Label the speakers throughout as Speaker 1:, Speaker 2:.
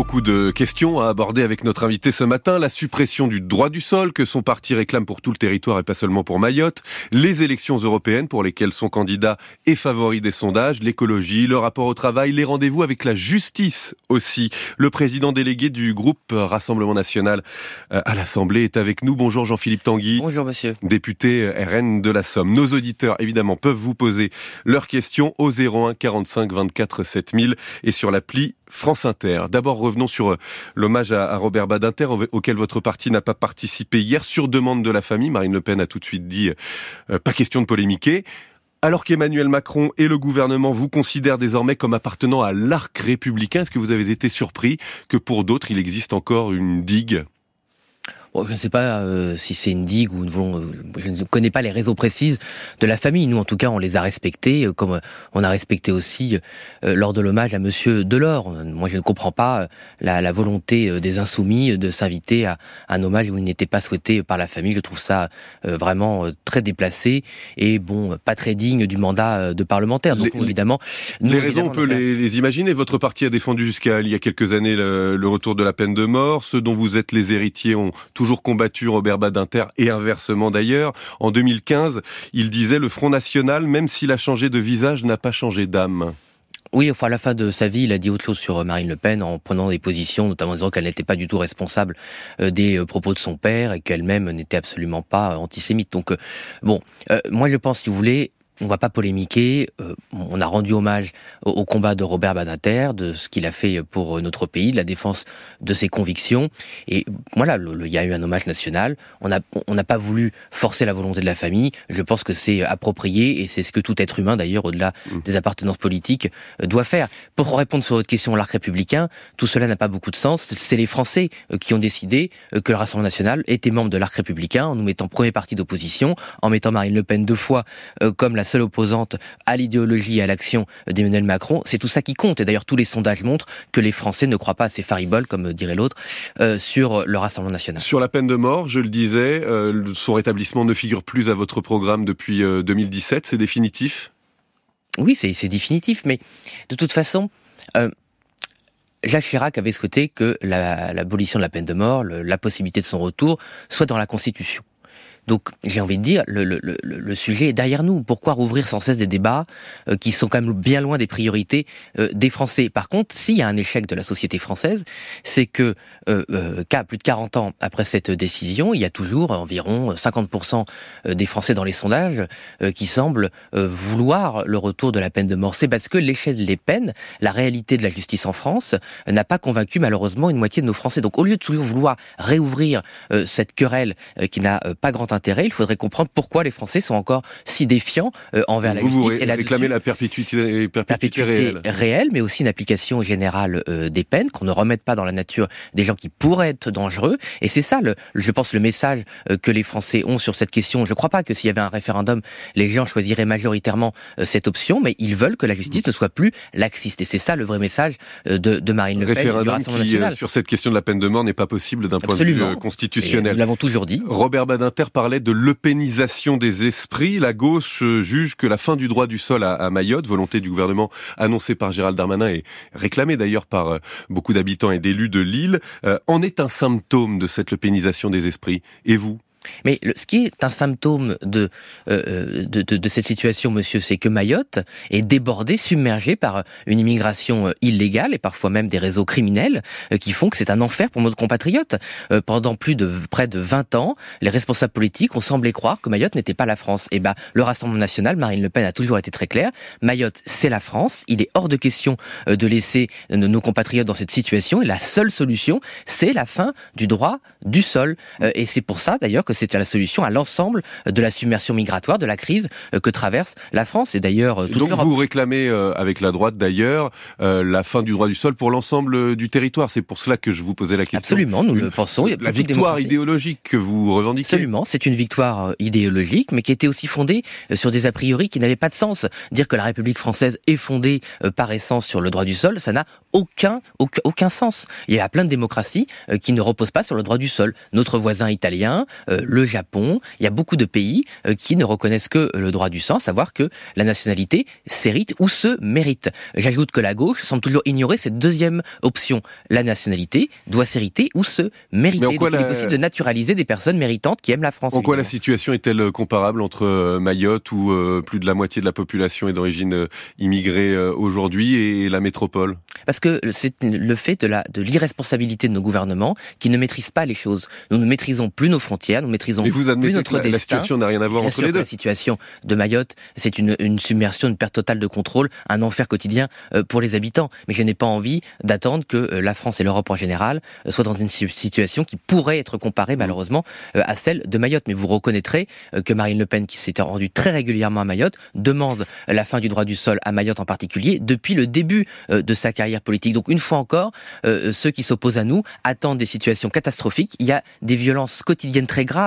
Speaker 1: Beaucoup de questions à aborder avec notre invité ce matin. La suppression du droit du sol que son parti réclame pour tout le territoire et pas seulement pour Mayotte. Les élections européennes pour lesquelles son candidat est favori des sondages. L'écologie, le rapport au travail, les rendez-vous avec la justice aussi. Le président délégué du groupe Rassemblement National euh, à l'Assemblée est avec nous. Bonjour Jean-Philippe Tanguy.
Speaker 2: Bonjour monsieur.
Speaker 1: Député RN de la Somme. Nos auditeurs évidemment peuvent vous poser leurs questions au 01 45 24 7000 et sur l'appli France Inter. D'abord, revenons sur euh, l'hommage à Robert Badinter, auquel votre parti n'a pas participé hier, sur demande de la famille. Marine Le Pen a tout de suite dit, euh, pas question de polémiquer. Alors qu'Emmanuel Macron et le gouvernement vous considèrent désormais comme appartenant à l'arc républicain, est-ce que vous avez été surpris que pour d'autres, il existe encore une digue?
Speaker 2: Je ne sais pas euh, si c'est une digue ou une, je ne connais pas les raisons précises de la famille. Nous, en tout cas, on les a respectés, euh, comme on a respecté aussi euh, lors de l'hommage à Monsieur Delors. Moi, je ne comprends pas la, la volonté des insoumis de s'inviter à, un hommage où il n'était pas souhaité par la famille. Je trouve ça vraiment très déplacé et bon, pas très digne du mandat de parlementaire. Donc, évidemment,
Speaker 1: les raisons, on peut les, les, imaginer. Votre parti a défendu jusqu'à il y a quelques années le, le retour de la peine de mort. Ceux dont vous êtes les héritiers ont toujours combattu Robert Badinter et inversement d'ailleurs. En 2015, il disait le Front National, même s'il a changé de visage, n'a pas changé d'âme.
Speaker 2: Oui, à la fin de sa vie, il a dit autre chose sur euh, Marine Le Pen en prenant des positions, notamment en disant qu'elle n'était pas du tout responsable euh, des euh, propos de son père et qu'elle-même n'était absolument pas antisémite. Donc, bon, moi je pense, si vous voulez, on va pas polémiquer. Euh, on a rendu hommage au, combat de Robert Badinter, de ce qu'il a fait pour euh, notre pays, de la défense de ses convictions. Et voilà, il y a eu un hommage national. On n'a on pas voulu forcer la volonté de la famille. Je pense que c'est approprié et c'est ce que tout être humain, d'ailleurs, au-delà mmh. des appartenances politiques, euh, doit faire. Pour répondre sur votre question, l'arc républicain, tout cela n'a pas beaucoup de sens. C'est les Français qui ont décidé que le Rassemblement national était membre de l'arc républicain en nous mettant premier parti d'opposition, en mettant Marine Le Pen deux fois comme la seule opposante à l'idéologie et à l'action d'Emmanuel Macron. C'est tout ça qui compte. Et d'ailleurs, tous les sondages montrent que les Français ne croient pas à ces fariboles, comme dirait l'autre, euh, sur le Rassemblement national.
Speaker 1: Sur la peine de mort, je le disais, euh, son rétablissement ne figure plus à votre programme depuis 2017. Euh, c'est définitif?
Speaker 2: Oui, c'est définitif. Mais de toute façon... Jacques Chirac avait souhaité que l'abolition de la peine de mort, la possibilité de son retour, soit dans la Constitution. Donc j'ai envie de dire, le, sujet est derrière nous. Pourquoi rouvrir sans cesse des débats euh, qui sont quand même bien loin des priorités euh, des Français? Par contre, s'il y a un échec de la société française, c'est que euh, euh plus de 40 ans après cette décision, il y a toujours environ 50% des Français dans les sondages qui semblent vouloir le retour de la peine de mort. C'est parce que l'échelle des peines, la réalité de la justice en France, n'a pas convaincu malheureusement une moitié de nos Français. Donc au lieu de toujours vouloir réouvrir cette querelle qui n'a pas grand intérêt. Il faudrait comprendre pourquoi les Français sont encore si défiants euh, envers la justice.
Speaker 1: et réclamez la perpétuité, perpétuité,
Speaker 2: réelle. mais aussi une application générale euh, des peines, qu'on ne remette pas dans la nature des gens qui pourraient être dangereux. Et c'est ça, le, je pense, le message euh, que les Français ont sur cette question. Je ne crois pas que s'il y avait un référendum, les gens choisiraient majoritairement cette option, mais ils veulent que la justice ne soit plus laxiste. Et c'est ça le vrai message de, de Marine Le Pen.
Speaker 1: Référendum qui, sur cette question de la peine de mort, n'est pas possible d'un point de vue constitutionnel.
Speaker 2: nous l'avons toujours dit.
Speaker 1: Robert Badinter parlait de l'eupénisation des esprits. La gauche juge que la fin du droit du sol à, Mayotte, volonté du gouvernement annoncée par Gérald Darmanin et réclamée d'ailleurs par euh, beaucoup d'habitants et d'élus de l'île, euh, en est un symptôme de cette eupénisation des esprits. Et vous?
Speaker 2: Mais ce qui est un symptôme de, euh, euh, de, de, cette situation, monsieur, c'est que Mayotte est débordée, submergée par une immigration euh, illégale et parfois même des réseaux criminels qui font que c'est un enfer pour nos compatriotes. pendant plus de près de 20 ans, les responsables politiques ont semblé croire que Mayotte n'était pas la France. Et eh ben, le Rassemblement national, Marine Le Pen a toujours été très claire. Mayotte, c'est la France. Il est hors de question de laisser nos compatriotes dans cette situation. Et la seule solution, c'est la fin du droit du sol. et c'est pour ça, d'ailleurs, c'était la solution à l'ensemble de la submersion migratoire, de la crise euh, que traverse la France et d'ailleurs euh, toute
Speaker 1: Donc vous réclamez euh, avec la droite d'ailleurs la fin du droit du sol pour l'ensemble du territoire. C'est pour cela que je vous posais la question.
Speaker 2: Absolument, nous le pensons.
Speaker 1: La victoire idéologique que vous revendiquez.
Speaker 2: Absolument, c'est une victoire idéologique, mais qui était aussi fondée sur des a priori qui n'avaient pas de sens. Dire que la République française est fondée par essence sur le droit du sol, ça n'a aucun, aucun, aucun sens. Il y a plein de démocraties qui ne reposent pas sur le droit du sol. Notre voisin italien le Japon. Il y a beaucoup de pays qui ne reconnaissent que le droit du sang, savoir que la nationalité s'hérite ou se mérite. J'ajoute que la gauche semble toujours ignorer cette deuxième option. La nationalité doit s'hériter ou se mériter. Donc il est possible de naturaliser des personnes méritantes qui aiment la France.
Speaker 1: En quoi la situation est-elle comparable entre Mayotte, où plus de la moitié de la population est d'origine immigrée aujourd'hui, et la métropole?
Speaker 2: Parce que c'est le fait de la de l'irresponsabilité de nos gouvernements qui ne maîtrisent pas les choses. Nous ne maîtrisons plus nos frontières, nous maîtrisons
Speaker 1: Mais vous
Speaker 2: plus notre
Speaker 1: que la, La situation n'a rien à voir entre les deux.
Speaker 2: La situation de Mayotte, c'est une, une submersion, une perte totale de contrôle, un enfer quotidien euh, pour les habitants. Mais je n'ai pas envie d'attendre que euh, la France et l'Europe en général euh, soient dans une situation qui pourrait être comparée malheureusement à celle de Mayotte. Mais vous reconnaîtrez que Marine Le Pen, qui s'était rendue très régulièrement à Mayotte, demande la fin du droit du sol à Mayotte en particulier depuis le début de sa carrière politique. Donc une fois encore, ceux qui s'opposent à nous attendent des situations catastrophiques. Il y a des violences quotidiennes très graves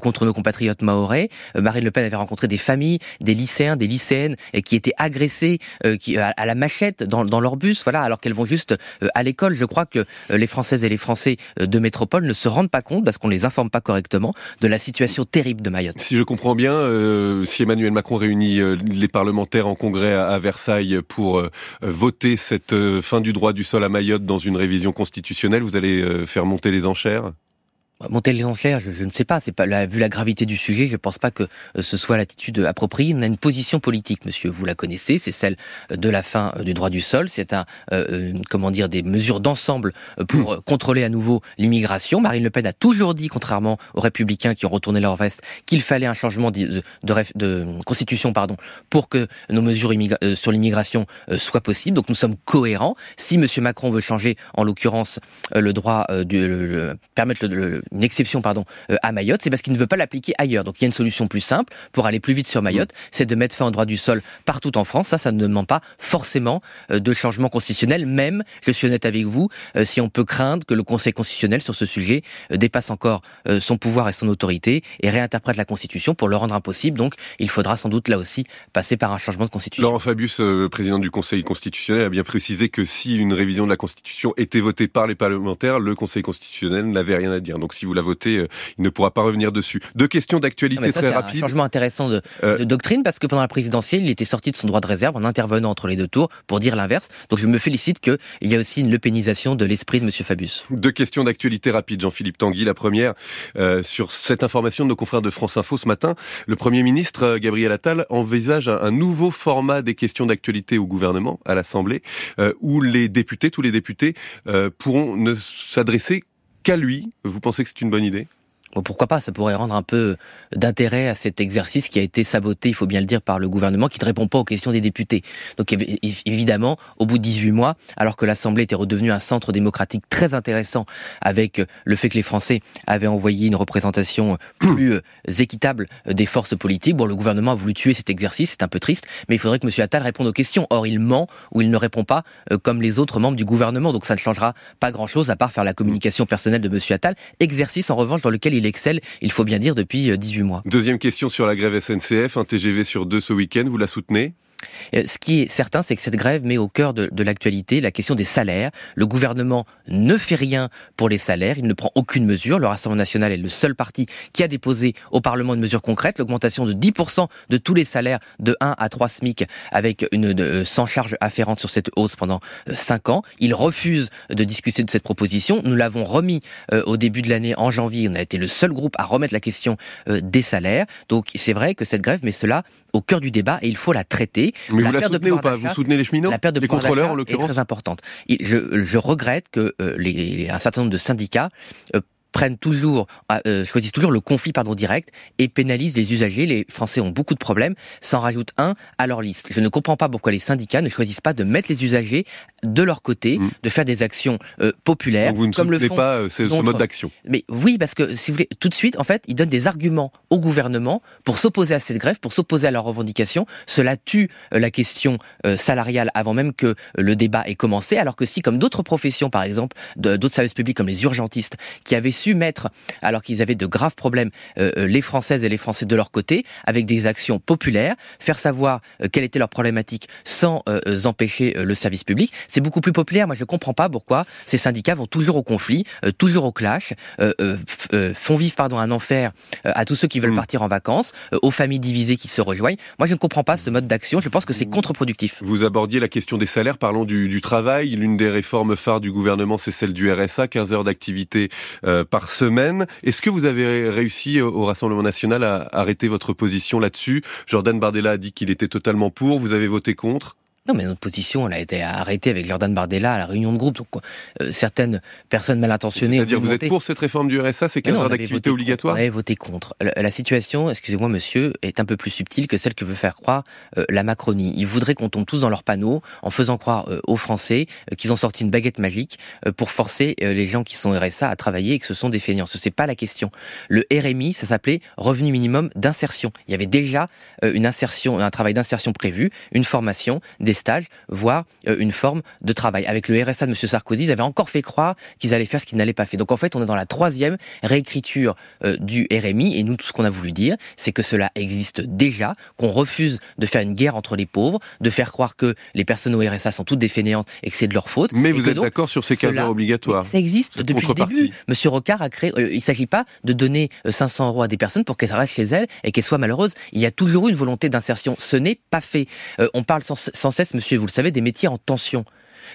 Speaker 2: contre nos compatriotes maorais. Marine Le Pen avait rencontré des familles, des lycéens, des lycéennes qui étaient agressés euh, qui, à, la machette dans, leur bus, voilà, alors qu'elles vont juste euh, à l'école. Je crois que euh, les Françaises et les Français de métropole ne se rendent pas compte, parce qu'on les informe pas correctement, de la situation terrible de Mayotte.
Speaker 1: Si je comprends bien, si Emmanuel Macron réunit les parlementaires en congrès à, Versailles pour voter cette fin du droit du sol à Mayotte dans une révision constitutionnelle, vous allez faire monter les enchères?
Speaker 2: Monter les enchères, je, ne sais pas. C'est pas vu la gravité du sujet, je ne pense pas que euh, ce soit l'attitude appropriée. On a une position politique, monsieur. Vous la connaissez, c'est celle de la fin euh, du droit du sol. C'est un, euh, comment dire, des mesures d'ensemble pour contrôler à nouveau l'immigration. Marine Le Pen a toujours dit, contrairement aux Républicains qui ont retourné leur veste, qu'il fallait un changement de, constitution, pardon, pour que nos mesures sur l'immigration soient possibles. Donc nous sommes cohérents. Si monsieur Macron veut changer, en l'occurrence, le droit, de permettre le une exception pardon euh, à Mayotte, c'est parce qu'il ne veut pas l'appliquer ailleurs. Donc il y a une solution plus simple pour aller plus vite sur Mayotte, mm. c'est de mettre fin au droit du sol partout en France. Ça, ça ne demande pas forcément euh, de changement constitutionnel. Même, je suis honnête avec vous, euh, si on peut craindre que le Conseil constitutionnel sur ce sujet dépasse encore son pouvoir et son autorité et réinterprète la Constitution pour le rendre impossible. Donc il faudra sans doute là aussi passer par un changement de Constitution.
Speaker 1: Laurent Fabius, président du Conseil constitutionnel, a bien précisé que si une révision de la Constitution était votée par les parlementaires, le Conseil constitutionnel n'avait rien à dire. Donc si vous la votez, euh, il ne pourra pas revenir dessus. Deux questions d'actualité très rapides.
Speaker 2: C'est un changement intéressant de, euh, de, doctrine parce que pendant la présidentielle, il était sorti de son droit de réserve en intervenant entre les deux tours pour dire l'inverse. Donc je me félicite qu'il y a aussi une lepénisation de l'esprit de M. Fabius.
Speaker 1: Deux questions d'actualité rapides, Jean-Philippe Tanguy. La première, euh, sur cette information de nos confrères de France Info ce matin, le Premier ministre Gabriel Attal envisage un, nouveau format des questions d'actualité au gouvernement, à l'Assemblée, où les députés, tous les députés, pourront ne s'adresser qu'à lui. Vous pensez que c'est une bonne idée?
Speaker 2: Pourquoi pas, ça pourrait rendre un peu d'intérêt à cet exercice qui a été saboté, il faut bien le dire, par le gouvernement, qui ne répond pas aux questions des députés. Donc évidemment, au bout de 18 mois, alors que l'Assemblée était redevenue un centre démocratique très intéressant, avec le fait que les Français avaient envoyé une représentation plus euh, équitable des forces politiques, bon, le gouvernement a voulu tuer cet exercice, c'est un peu triste, mais il faudrait que M. Attal réponde aux questions. Or, il ment ou il ne répond pas euh, comme les autres membres du gouvernement, donc ça ne changera pas grand-chose à part faire la communication personnelle de M. Attal, exercice en revanche dans lequel il il excelle, il faut bien dire, depuis 18 euh, mois.
Speaker 1: Deuxième question sur la grève SNCF, un TGV sur deux ce week-end, vous la soutenez?
Speaker 2: Ce qui est certain, c'est que cette grève met au cœur de, l'actualité la question des salaires. Le gouvernement ne fait rien pour les salaires, il ne prend aucune mesure. Le Rassemblement national est le seul parti qui a déposé au Parlement une mesure concrète, l'augmentation de 10% de tous les salaires de 1 à 3 SMIC avec une de, sans charge afférente sur cette hausse pendant 5 euh, ans. Il refuse de discuter de cette proposition. Nous l'avons remis euh, au début de l'année en janvier. On a été le seul groupe à remettre la question des salaires. Donc c'est vrai que cette grève met cela au cœur du débat et il faut la traiter.
Speaker 1: Mais vous la soutenez ou pas? Vous soutenez les cheminots
Speaker 2: La perte de
Speaker 1: les contrôleurs en
Speaker 2: est très importante. Je, je regrette que euh, les, un certain nombre de syndicats euh, prennent toujours, ah, euh, choisissent toujours le conflit pardon direct et pénalisent les usagers. Les Français ont beaucoup de problèmes, s'en rajoutent un à leur liste. Je ne comprends pas pourquoi les syndicats ne choisissent pas de mettre les usagers de leur côté, mm. de faire des actions euh, populaires.
Speaker 1: Donc vous ne
Speaker 2: comme le font
Speaker 1: pas euh, ce, mode d'action
Speaker 2: Mais oui, parce que si vous voulez, tout de suite, en fait, ils donnent des arguments au gouvernement pour s'opposer à cette grève, pour s'opposer à leurs revendications. Cela tue la question salariale avant même que le débat ait commencé. Alors que si, comme d'autres professions, par exemple, d'autres services publics comme les urgentistes, qui avaient su mettre, alors qu'ils avaient de graves problèmes, euh, euh, les Françaises et les Français de leur côté, avec des actions populaires, faire savoir euh, quelle était leur problématique sans empêcher le service public. C'est beaucoup plus populaire. Moi, je comprends pas pourquoi ces syndicats vont toujours au conflit, euh, toujours au clash, euh, euh, font vivre pardon un enfer à tous ceux qui veulent mm. partir en vacances, aux familles divisées qui se rejoignent. Moi, je ne comprends pas ce mode d'action. Je pense que c'est contre-productif.
Speaker 1: Vous abordiez la question des salaires. Parlons du, du travail. L'une des réformes phares du gouvernement, c'est celle du RSA, 15 heures d'activité par semaine. Est-ce que vous avez réussi au Rassemblement national à arrêter votre position là-dessus? Jordan Bardella a dit qu'il était totalement pour. Vous avez voté contre?
Speaker 2: Non, mais notre position, elle a été arrêtée avec Jordan Bardella à la réunion de groupe. Donc, euh, certaines personnes mal intentionnées.
Speaker 1: C'est-à-dire, vous êtes pour cette réforme du RSA, c'est 15 heures d'activité obligatoire
Speaker 2: On avait voté contre. La, situation, excusez-moi monsieur, est un peu plus subtile que celle que veut faire croire euh, la Macronie. Ils voudraient qu'on tombe tous dans leur panneau en faisant croire euh, aux Français qu'ils ont sorti une baguette magique pour forcer les gens qui sont RSA à travailler et que ce sont des feignants. Ce n'est pas la question. Le RMI, ça s'appelait Revenu minimum d'insertion. Il y avait déjà une insertion, un travail d'insertion prévu, une formation, des stages, voire euh, une forme de travail. Avec le RSA de M. Sarkozy, ils avaient encore fait croire qu'ils allaient faire ce qu'ils n'allaient pas faire. Donc en fait, on est dans la troisième réécriture euh, du RMI, et nous, tout ce qu'on a voulu dire, c'est que cela existe déjà, qu'on refuse de faire une guerre entre les pauvres, de faire croire que les personnes au RSA sont toutes des fainéantes et que c'est de leur faute.
Speaker 1: Mais vous êtes d'accord sur ces cas obligatoires
Speaker 2: Ça existe depuis le début. Monsieur Rocard a créé. Euh, il ne s'agit pas de donner 500 euros à des personnes pour qu'elles restent chez elles et qu'elles soient malheureuses. Il y a toujours eu une volonté d'insertion. Ce n'est pas fait. on parle sans, sans cesse monsieur, vous le savez, des métiers en tension.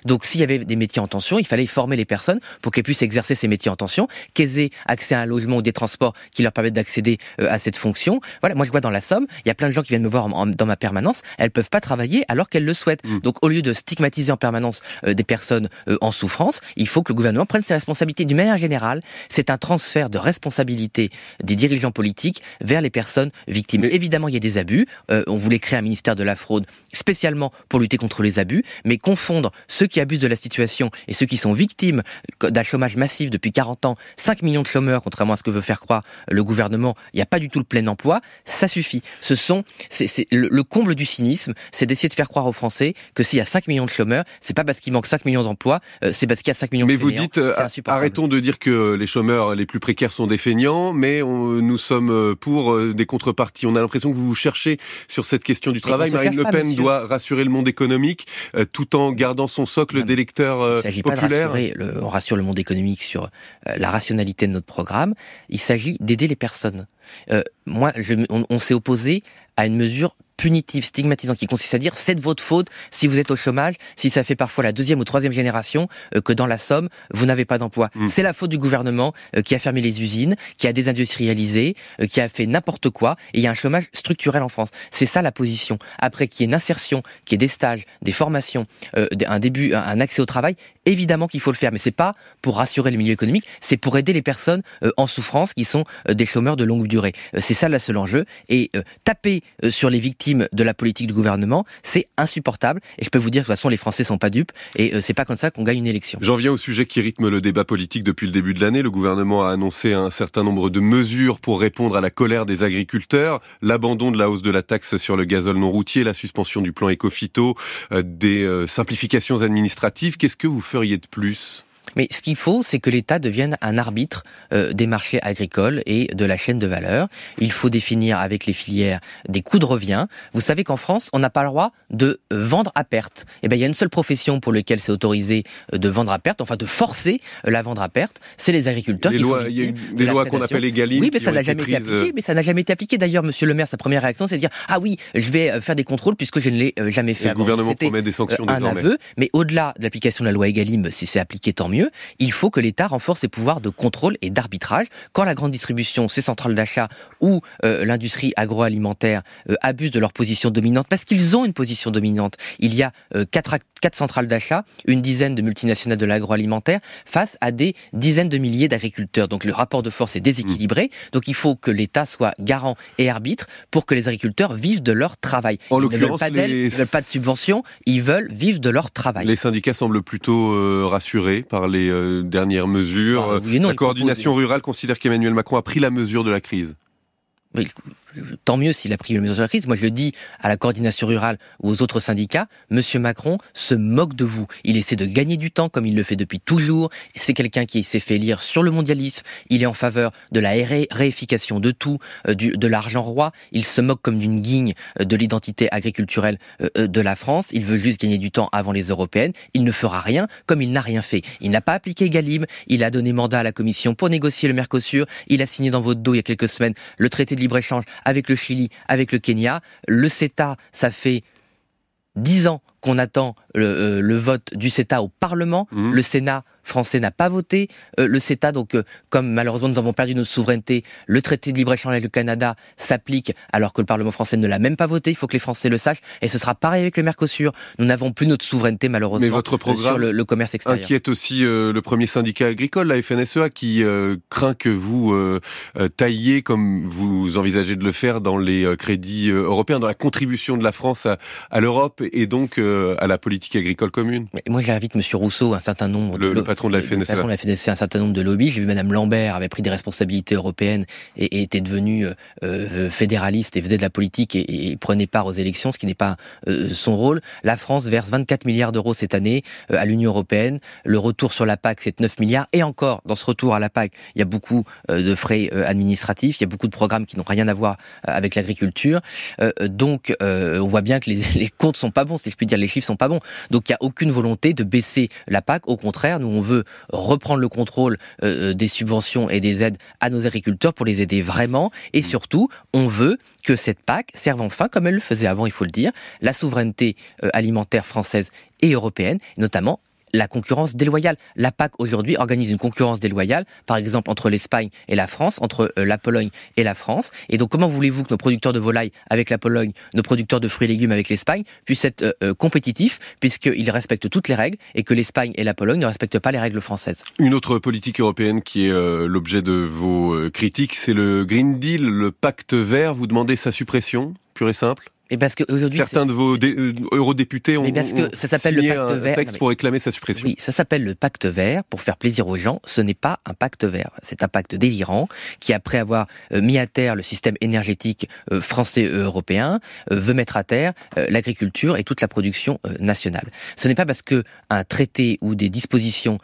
Speaker 2: Donc s'il y avait des métiers en tension, il fallait former les personnes pour qu'elles puissent exercer ces métiers en tension, qu'elles aient accès à un logement ou des transports qui leur permettent d'accéder euh, à cette fonction. Voilà, moi je vois dans la Somme, il y a plein de gens qui viennent me voir dans ma permanence, elles peuvent pas travailler alors qu'elles le souhaitent. Mm. Donc au lieu de stigmatiser en permanence euh, des personnes euh, en souffrance, il faut que le gouvernement prenne ses responsabilités. D'une manière générale, c'est un transfert de responsabilité des dirigeants politiques vers les personnes victimes. Évidemment, il y a des abus. on voulait créer un ministère de la fraude spécialement pour lutter contre les abus, mais confondre ceux qui abusent de la situation et ceux qui sont victimes d'un chômage massif depuis 40 ans, 5 millions de chômeurs, contrairement à ce que veut faire croire le gouvernement, il n'y a pas du tout le plein emploi, ça suffit. Ce sont, c'est, le, comble du cynisme, c'est d'essayer de faire croire aux Français que s'il y a 5 millions de chômeurs, c'est pas parce qu'il manque 5 millions d'emplois, euh, c'est parce qu'il y a 5 millions
Speaker 1: mais
Speaker 2: de
Speaker 1: Mais vous dites, euh, arrêtons de dire que les chômeurs les plus précaires sont des feignants, mais nous sommes euh, pour des contreparties. On a l'impression que vous vous cherchez sur cette question du travail. Marine Le Pen doit rassurer le monde économique tout en gardant son socle d'électeurs euh, populaires.
Speaker 2: le, on rassure le monde économique sur euh, la rationalité de notre programme. Il s'agit d'aider les personnes. Euh, moi, je, on s'est opposé à une mesure punitif, stigmatisant, qui consiste à dire c'est de votre faute si vous êtes au chômage, si ça fait parfois la deuxième ou troisième génération euh, que dans la Somme, vous n'avez pas d'emploi. Mm. C'est la faute du gouvernement euh, qui a fermé les usines, qui a désindustrialisé, euh, qui a fait n'importe quoi, et il y a un chômage structurel en France. C'est ça la position. Après qu'il y ait une insertion, qu'il y ait des stages, des formations, un début, un accès au travail, évidemment qu'il faut le faire, mais c'est pas pour rassurer le milieu économique, c'est pour aider les personnes en souffrance qui sont des chômeurs de longue durée. C'est ça le seul enjeu. Et taper sur les victimes de la politique du gouvernement, c'est insupportable. Et je peux vous dire que de toute façon, les Français sont pas dupes et euh, c'est pas comme ça qu'on gagne une élection.
Speaker 1: J'en viens au sujet qui rythme le débat politique depuis le début de l'année. Le gouvernement a annoncé un certain nombre de mesures pour répondre à la colère des agriculteurs, l'abandon de la hausse de la taxe sur le gazole non routier, la suspension du plan éco-phyto, euh, des euh, simplifications administratives. Qu'est-ce que vous feriez de plus?
Speaker 2: Mais ce qu'il faut, c'est que l'État devienne un arbitre euh, des marchés agricoles et de la chaîne de valeur. Il faut définir avec les filières des coûts de revient. Vous savez qu'en France, on n'a pas le droit de vendre à perte. Eh bien, il y a une seule profession pour laquelle c'est autorisé euh, de vendre à perte, enfin de forcer euh, la vendre à perte, c'est les agriculteurs.
Speaker 1: Les lois, il y a des lois qu'on appelle Egalim.
Speaker 2: Oui, mais ça n'a jamais été appliqué. Mais ça n'a jamais été appliqué. D'ailleurs, Monsieur le Maire, sa première réaction, c'est de dire ah oui, je vais faire des contrôles puisque je ne l'ai jamais fait.
Speaker 1: le gouvernement promet des sanctions
Speaker 2: un
Speaker 1: désormais.
Speaker 2: Aveu, mais au-delà de l'application de la loi Egalim, si c'est appliqué, tant mieux il faut que l'État renforce ses pouvoirs de contrôle et d'arbitrage. Quand la grande distribution, ses centrales d'achat ou euh, l'industrie agroalimentaire euh, abusent de leur position dominante, parce qu'ils ont une position dominante, il y a euh, quatre, quatre centrales d'achat, une dizaine de multinationales de l'agroalimentaire, face à des dizaines de milliers d'agriculteurs. Donc le rapport de force est déséquilibré. Mmh. Donc il faut que l'État soit garant et arbitre pour que les agriculteurs vivent de leur travail.
Speaker 1: En l'occurrence, ils
Speaker 2: ne veulent pas de subvention, ils veulent vivre de leur travail.
Speaker 1: Les syndicats semblent plutôt rassurés par les euh, dernières mesures. Bah, la coordination rurale considère qu'Emmanuel Macron a pris la mesure de la crise.
Speaker 2: Tant mieux s'il a pris les mesures sur la crise. Moi, je dis à la coordination rurale ou aux autres syndicats, Monsieur Macron se moque de vous. Il essaie de gagner du temps comme il le fait depuis toujours. C'est quelqu'un qui s'est fait lire sur le mondialisme. Il est en faveur de la réification de tout, euh, de l'argent roi. Il se moque comme d'une guigne euh, de l'identité agriculturelle euh, de la France. Il veut juste gagner du temps avant les européennes. Il ne fera rien comme il n'a rien fait. Il n'a pas appliqué Galib. Il a donné mandat à la Commission pour négocier le Mercosur. Il a signé dans votre dos il y a quelques semaines le traité de libre-échange avec le Chili, avec le Kenya. Le CETA, ça fait dix ans qu'on attend le, vote du CETA au Parlement. Mmh. Le Sénat français n'a pas voté euh, le CETA. Donc, euh, comme malheureusement nous avons perdu notre souveraineté, le traité de libre-échange avec le Canada s'applique alors que le Parlement français ne l'a même pas voté. Il faut que les Français le sachent. Et ce sera pareil avec le Mercosur. Nous n'avons plus notre souveraineté malheureusement
Speaker 1: Mais votre programme
Speaker 2: sur le, commerce extérieur.
Speaker 1: inquiète aussi euh, le premier syndicat agricole, la FNSEA, qui craint que vous tailliez, comme vous envisagez de le faire, dans les crédits européens, dans la contribution de la France à, à l'Europe et donc à la politique agricole commune.
Speaker 2: Mais moi, j'invite M. Rousseau, un certain nombre
Speaker 1: de patron de la FNSEA.
Speaker 2: Patron de la FNSEA, un certain nombre de lobbies. J'ai vu Madame Lambert avait pris des responsabilités européennes et, était devenue euh, euh, fédéraliste et faisait de la politique et, prenait part aux élections, ce qui n'est pas euh, son rôle. La France verse 24 milliards d'euros cette année à l'Union européenne. Le retour sur la PAC, c'est 9 milliards. Et encore, dans ce retour à la PAC, il y a beaucoup de frais administratifs, il y a beaucoup de programmes qui n'ont rien à voir avec l'agriculture. donc, on voit bien que les, les comptes sont pas bons, si je puis dire, les chiffres sont pas bons. Donc, il n'y a aucune volonté de baisser la PAC. Au contraire, nous, on veut reprendre le contrôle euh, euh, des subventions et des aides à nos agriculteurs pour les aider vraiment. Et mmh. surtout, on veut que cette PAC serve enfin, comme elle le faisait avant, il faut le dire, la souveraineté euh, alimentaire française et européenne, notamment la concurrence déloyale. La PAC aujourd'hui organise une concurrence déloyale, par exemple entre l'Espagne et la France, entre euh, la Pologne et la France. Et donc comment voulez-vous que nos producteurs de volailles avec la Pologne, nos producteurs de fruits et légumes avec l'Espagne puissent être euh, euh, compétitifs puisqu'ils respectent toutes les règles et que l'Espagne et la Pologne ne respectent pas les règles françaises?
Speaker 1: Une autre politique européenne qui est l'objet de vos critiques, c'est le Green Deal, le pacte vert. Vous demandez sa suppression, pure et simple?
Speaker 2: Et parce que aujourd'hui,
Speaker 1: certains de vos euh, eurodéputés ont,
Speaker 2: parce que ça s'appelle le pacte
Speaker 1: un
Speaker 2: vert.
Speaker 1: texte pour réclamer sa suppression.
Speaker 2: Oui, ça s'appelle le pacte vert pour faire plaisir aux gens. Ce n'est pas un pacte vert, c'est un pacte délirant qui, après avoir euh, mis à terre le système énergétique euh, français et européen, veut mettre à terre l'agriculture et toute la production nationale. Ce n'est pas parce que un traité ou des dispositions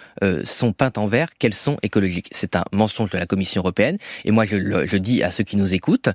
Speaker 2: sont peintes en vert qu'elles sont écologiques. C'est un mensonge de la Commission européenne. Et moi, je, je dis à ceux qui nous écoutent,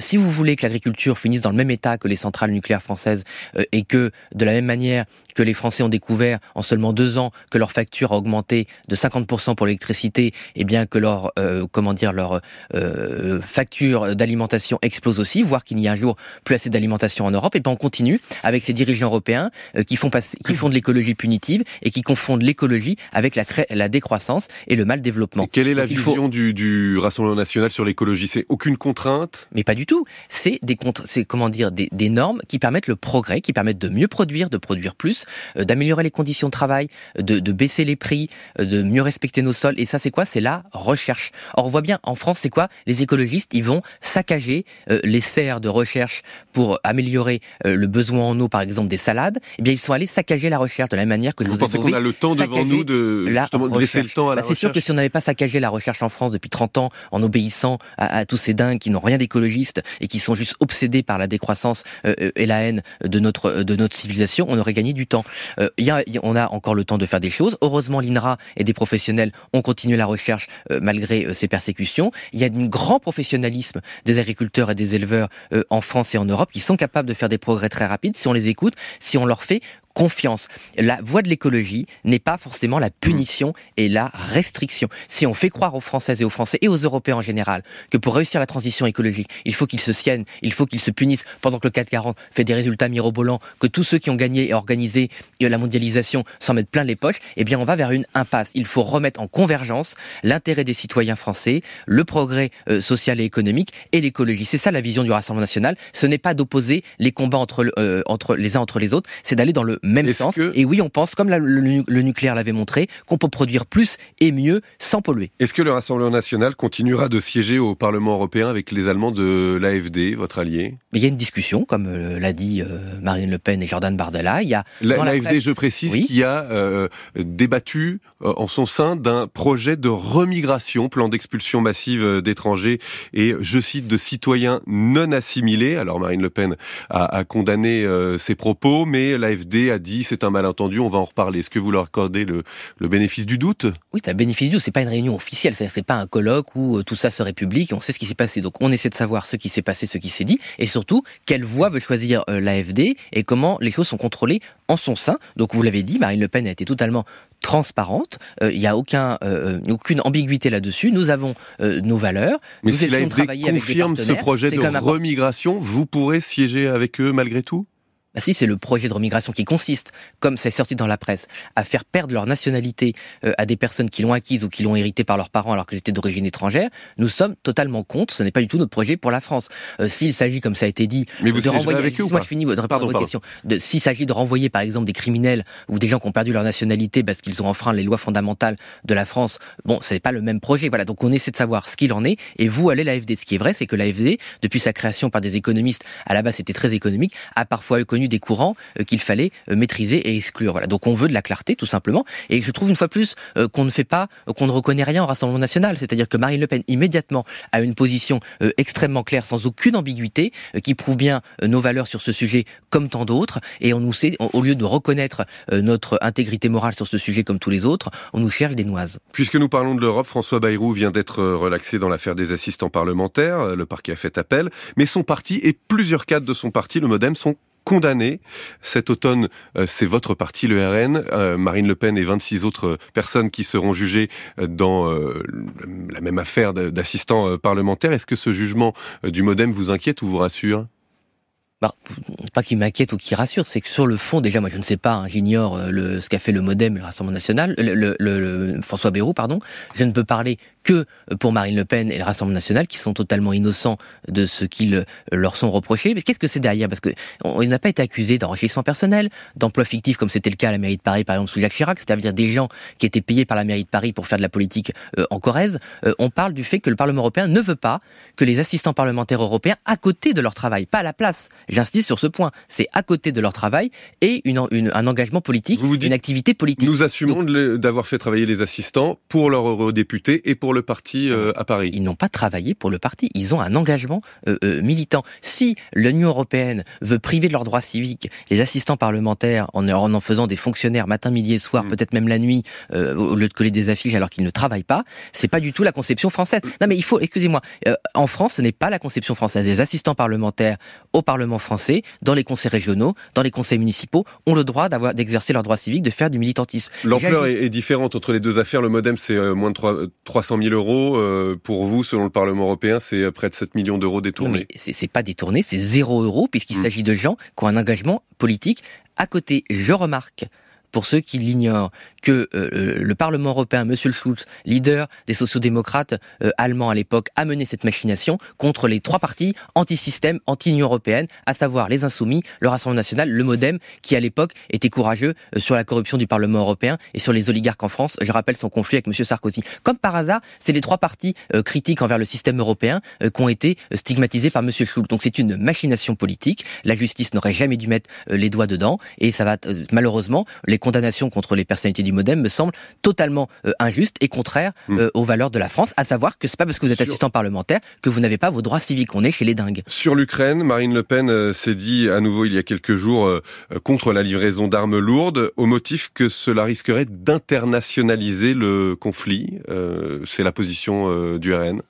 Speaker 2: si vous voulez que l'agriculture finisse dans le même état que les centrales nucléaires françaises euh, et que de la même manière que les Français ont découvert en seulement deux ans que leur facture a augmenté de 50% pour l'électricité, et eh bien que leur euh, comment dire leur euh, facture d'alimentation explose aussi, voire qu'il n'y a un jour plus assez d'alimentation en Europe. Et bien on continue avec ces dirigeants européens qui font passer, qui font de l'écologie punitive et qui confondent l'écologie avec la, la décroissance et le mal développement.
Speaker 1: quelle est la vision du, du Rassemblement national sur l'écologie? C'est aucune contrainte?
Speaker 2: Mais pas du tout. C'est des c'est comment dire des, des normes qui permettent le progrès, qui permettent de mieux produire, de produire plus, euh, d'améliorer les conditions de travail, de, de, baisser les prix, euh, de mieux respecter nos sols. Et ça, c'est quoi? C'est la recherche. Or, on voit bien, en France, c'est quoi? Les écologistes, ils vont saccager euh, les serres de recherche pour améliorer le besoin en eau, par exemple, des salades. Eh bien, ils sont allés saccager la recherche de la même manière que
Speaker 1: vous, pensez qu'on a le temps devant nous de justement laisser le temps à la
Speaker 2: bah, C'est sûr que si on n'avait pas saccagé la recherche en France depuis 30 ans en obéissant à, à tous ces dingues qui n'ont rien d'écologiste et qui sont juste obsédés par la décroissance et la haine de notre de notre civilisation, on aurait gagné du temps. Euh, y a, on a encore le temps de faire des choses. Heureusement, l'INRA et des professionnels ont continué la recherche euh, malgré euh, ces persécutions. Il y a un grand professionnalisme des agriculteurs et des éleveurs euh, en France et en Europe qui sont capables de faire des progrès très rapides si on les écoute, si on leur fait confiance. La voie de l'écologie n'est pas forcément la punition et la restriction. Si on fait croire aux Françaises et aux Français et aux Européens en général que pour réussir la transition écologique, il faut qu'ils se siennent, il faut qu'ils se punissent pendant que le 440 fait des résultats mirobolants, que tous ceux qui ont gagné et organisé la mondialisation s'en mettent plein les poches, eh bien on va vers une impasse. Il faut remettre en convergence l'intérêt des citoyens français, le progrès euh, social et économique et l'écologie. C'est ça la vision du Rassemblement national. Ce n'est pas d'opposer les combats entre, euh, entre les uns entre les autres, c'est d'aller dans le même sens. Et oui, on pense, comme le, nucléaire l'avait montré, qu'on peut produire plus et mieux sans polluer.
Speaker 1: Est-ce que le Rassemblement national continuera de siéger au Parlement européen avec les Allemands de l'AFD, votre allié?
Speaker 2: Il y a une discussion, comme euh, l'a dit euh, Marine Le Pen et Jordan Bardella. Il y a
Speaker 1: l'AFD, je précise, qui a euh, débattu en son sein d'un projet de remigration, plan d'expulsion massive d'étrangers et, je cite, de citoyens non assimilés. Alors Marine Le Pen a, a condamné ces propos, mais l'AFD a dit c'est un malentendu, on va en reparler. Est-ce que vous leur accordez le, le bénéfice du doute?
Speaker 2: Oui, c'est un bénéfice du doute. C'est pas une réunion officielle, c'est pas un colloque où tout ça serait public. On sait ce qui s'est passé. Donc on essaie de savoir ce qui s'est passé, ce qui s'est dit, et surtout quelle voie veut choisir l'AFD et comment les choses sont contrôlées en son sein. Donc vous l'avez dit, Marine Le Pen a été totalement transparente. Euh, il n'y a aucun, euh, aucune ambiguïté là-dessus. Nous avons euh, nos valeurs.
Speaker 1: Mais si l'AFD confirme ce projet de remigration, vous pourrez siéger avec eux malgré tout?
Speaker 2: Bah si, c'est le projet de remigration qui consiste, comme c'est sorti dans la presse, à faire perdre leur nationalité euh, à des personnes qui l'ont acquise ou qui l'ont héritée par leurs parents alors qu'ils étaient d'origine étrangère. Nous sommes totalement contre. Ce n'est pas du tout notre projet pour la France. Euh, s'il s'agit, comme ça a été dit,
Speaker 1: Mais vous de renvoyer. Avec eux,
Speaker 2: moi, je finis répondre à votre question. S'il s'agit de renvoyer, par exemple, des criminels ou des gens qui ont perdu leur nationalité parce qu'ils ont enfreint les lois fondamentales de la France, bon, ce n'est pas le même projet. Voilà. Donc, on essaie de savoir ce qu'il en est. Et vous, allez l'AFD. Ce qui est vrai, c'est que l'AFD, depuis sa création par des économistes, à la base, c'était très économique, a parfois eu connu des courants euh, qu'il fallait euh, maîtriser et exclure. Voilà. Donc on veut de la clarté, tout simplement. Et je trouve une fois plus euh, qu'on ne fait pas, qu'on ne reconnaît rien au Rassemblement national. C'est-à-dire que Marine Le Pen, immédiatement, a une position extrêmement claire, sans aucune ambiguïté, qui prouve bien nos valeurs sur ce sujet comme tant d'autres. Et on nous sait, au lieu de reconnaître notre intégrité morale sur ce sujet comme tous les autres, on nous cherche des noises.
Speaker 1: Puisque nous parlons de l'Europe, François Bayrou vient d'être relaxé dans l'affaire des assistants parlementaires. Le parquet a fait appel. Mais son parti et plusieurs cadres de son parti, le Modem, sont condamné. Cet automne, euh, c'est votre parti, le RN, euh, Marine Le Pen et 26 autres personnes qui seront jugées euh, dans la même affaire d'assistants parlementaires. Est-ce que ce jugement du Modem vous inquiète ou vous rassure?
Speaker 2: Bah, pas qui m'inquiète ou qui rassure, c'est que sur le fond, déjà, moi je ne sais pas, hein, j'ignore le, ce qu'a fait le MoDem, le Rassemblement National, le, François Bayrou, pardon. Je ne peux parler que pour Marine Le Pen et le Rassemblement National, qui sont totalement innocents de ce qu'ils euh, leur sont reprochés. Mais qu'est-ce que c'est derrière? Parce qu'il n'a pas été accusé d'enrichissement personnel, d'emploi fictif, comme c'était le cas à la mairie de Paris, par exemple, sous Jacques Chirac, c'est-à-dire des gens qui étaient payés par la mairie de Paris pour faire de la politique euh, en Corrèze. Euh, on parle du fait que le Parlement européen ne veut pas que les assistants parlementaires européens, à côté de leur travail, pas à la place, j'insiste sur ce point, c'est à côté de leur travail, et une, un engagement politique, une activité politique.
Speaker 1: Nous assumons d'avoir fait travailler les assistants pour leurs eurodéputés et pour le parti euh, à Paris.
Speaker 2: Ils n'ont pas travaillé pour le parti. Ils ont un engagement euh, euh, militant. Si l'Union européenne veut priver de leurs droits civiques les assistants parlementaires en en, faisant des fonctionnaires matin, midi et soir, mm. peut-être même la nuit, au lieu de coller des affiches alors qu'ils ne travaillent pas, c'est pas du tout la conception française. Non, mais il faut, excusez-moi, en France, ce n'est pas la conception française. Les assistants parlementaires au Parlement français, dans les conseils régionaux, dans les conseils municipaux, ont le droit d'avoir d'exercer leurs droits civiques, de faire du militantisme.
Speaker 1: L'ampleur est, différente entre les deux affaires. Le MoDem, c'est moins de 3, 300 000 euros. Euh, pour vous, selon le Parlement européen, c'est près de 7 millions d'euros détournés.
Speaker 2: C'est pas détourné, c'est zéro euro, puisqu'il hmm. s'agit de gens qui ont un engagement politique. À côté, je remarque pour ceux qui l'ignorent, que euh, euh, le Parlement européen, Monsieur Schulz, leader des sociodémocrates euh, allemands à l'époque, a mené cette machination contre les trois partis anti-système, anti-Union européenne, à savoir les Insoumis, le Rassemblement national, le MoDem, qui à l'époque était courageux sur la corruption du Parlement européen et sur les oligarques en France. Je rappelle son conflit avec Monsieur Sarkozy. Comme par hasard, c'est les trois partis critiques envers le système européen qui ont été stigmatisés par Monsieur Schulz. Donc c'est une machination politique. La justice n'aurait jamais dû mettre les doigts dedans et ça va malheureusement les condamnation contre les personnalités du Modem me semble totalement euh, injuste et contraire hmm. euh, aux valeurs de la France, à savoir que c'est pas parce que vous êtes assistant parlementaire que vous n'avez pas vos droits civiques. On est chez les dingues.
Speaker 1: Sur l'Ukraine, Marine Le Pen euh, s'est dit à nouveau il y a quelques jours contre la livraison d'armes lourdes au motif que cela risquerait d'internationaliser le conflit. c'est la position du RN.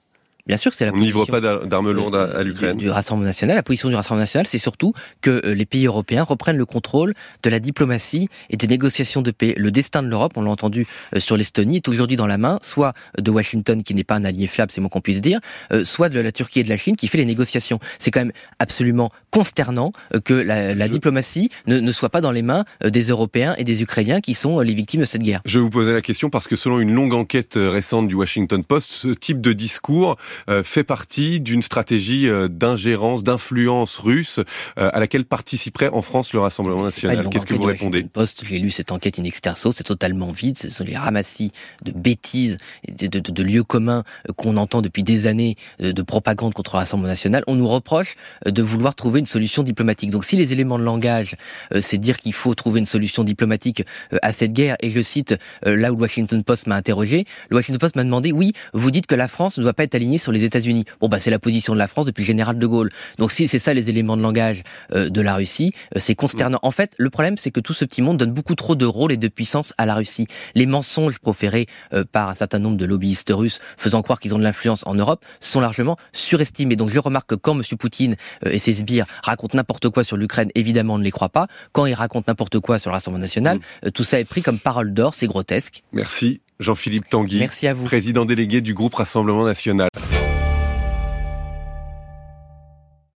Speaker 2: Bien sûr, c'est la
Speaker 1: On livre pas d'armes lourdes à, l'Ukraine.
Speaker 2: Du, Rassemblement national. La position du Rassemblement national, c'est surtout que euh, les pays européens reprennent le contrôle de la diplomatie et des négociations de paix. Le destin de l'Europe, on l'a entendu euh, sur l'Estonie, est aujourd'hui dans la main, soit de Washington, qui n'est pas un allié fiable, c'est moins qu'on puisse dire, euh, soit de la Turquie et de la Chine, qui fait les négociations. C'est quand même absolument consternant que la, la diplomatie ne, ne, soit pas dans les mains des Européens et des Ukrainiens qui sont les victimes de cette guerre.
Speaker 1: Je vous poser la question parce que selon une longue enquête récente du Washington Post, ce type de discours fait partie d'une stratégie d'ingérence, d'influence russe à laquelle participerait en France le Rassemblement national. Qu'est-ce que vous répondez
Speaker 2: Post, j'ai lu cette enquête in exterso, c'est totalement vide, ce sont les ramassis de bêtises, de, de, de lieux communs qu'on entend depuis des années de propagande contre le Rassemblement national. On nous reproche de vouloir trouver une solution diplomatique. Donc si les éléments de langage, c'est dire qu'il faut trouver une solution diplomatique à cette guerre, et je cite là où le Washington Post m'a interrogé, le Washington Post m'a demandé, oui, vous dites que la France ne doit pas être alignée sur les États-Unis. Bon, bah c'est la position de la France depuis le général de Gaulle. Donc si c'est ça les éléments de langage euh, de la Russie, euh, c'est consternant. En fait, le problème, c'est que tout ce petit monde donne beaucoup trop de rôle et de puissance à la Russie. Les mensonges proférés euh, par un certain nombre de lobbyistes russes faisant croire qu'ils ont de l'influence en Europe sont largement surestimés. Donc je remarque que quand M. Poutine et ses sbires racontent n'importe quoi sur l'Ukraine, évidemment, on ne les croit pas. Quand ils racontent n'importe quoi sur le Rassemblement national, mm. tout ça est pris comme parole d'or, c'est grotesque.
Speaker 1: Merci. Jean-Philippe Tanguy,
Speaker 2: Merci à vous.
Speaker 1: président délégué du groupe Rassemblement national.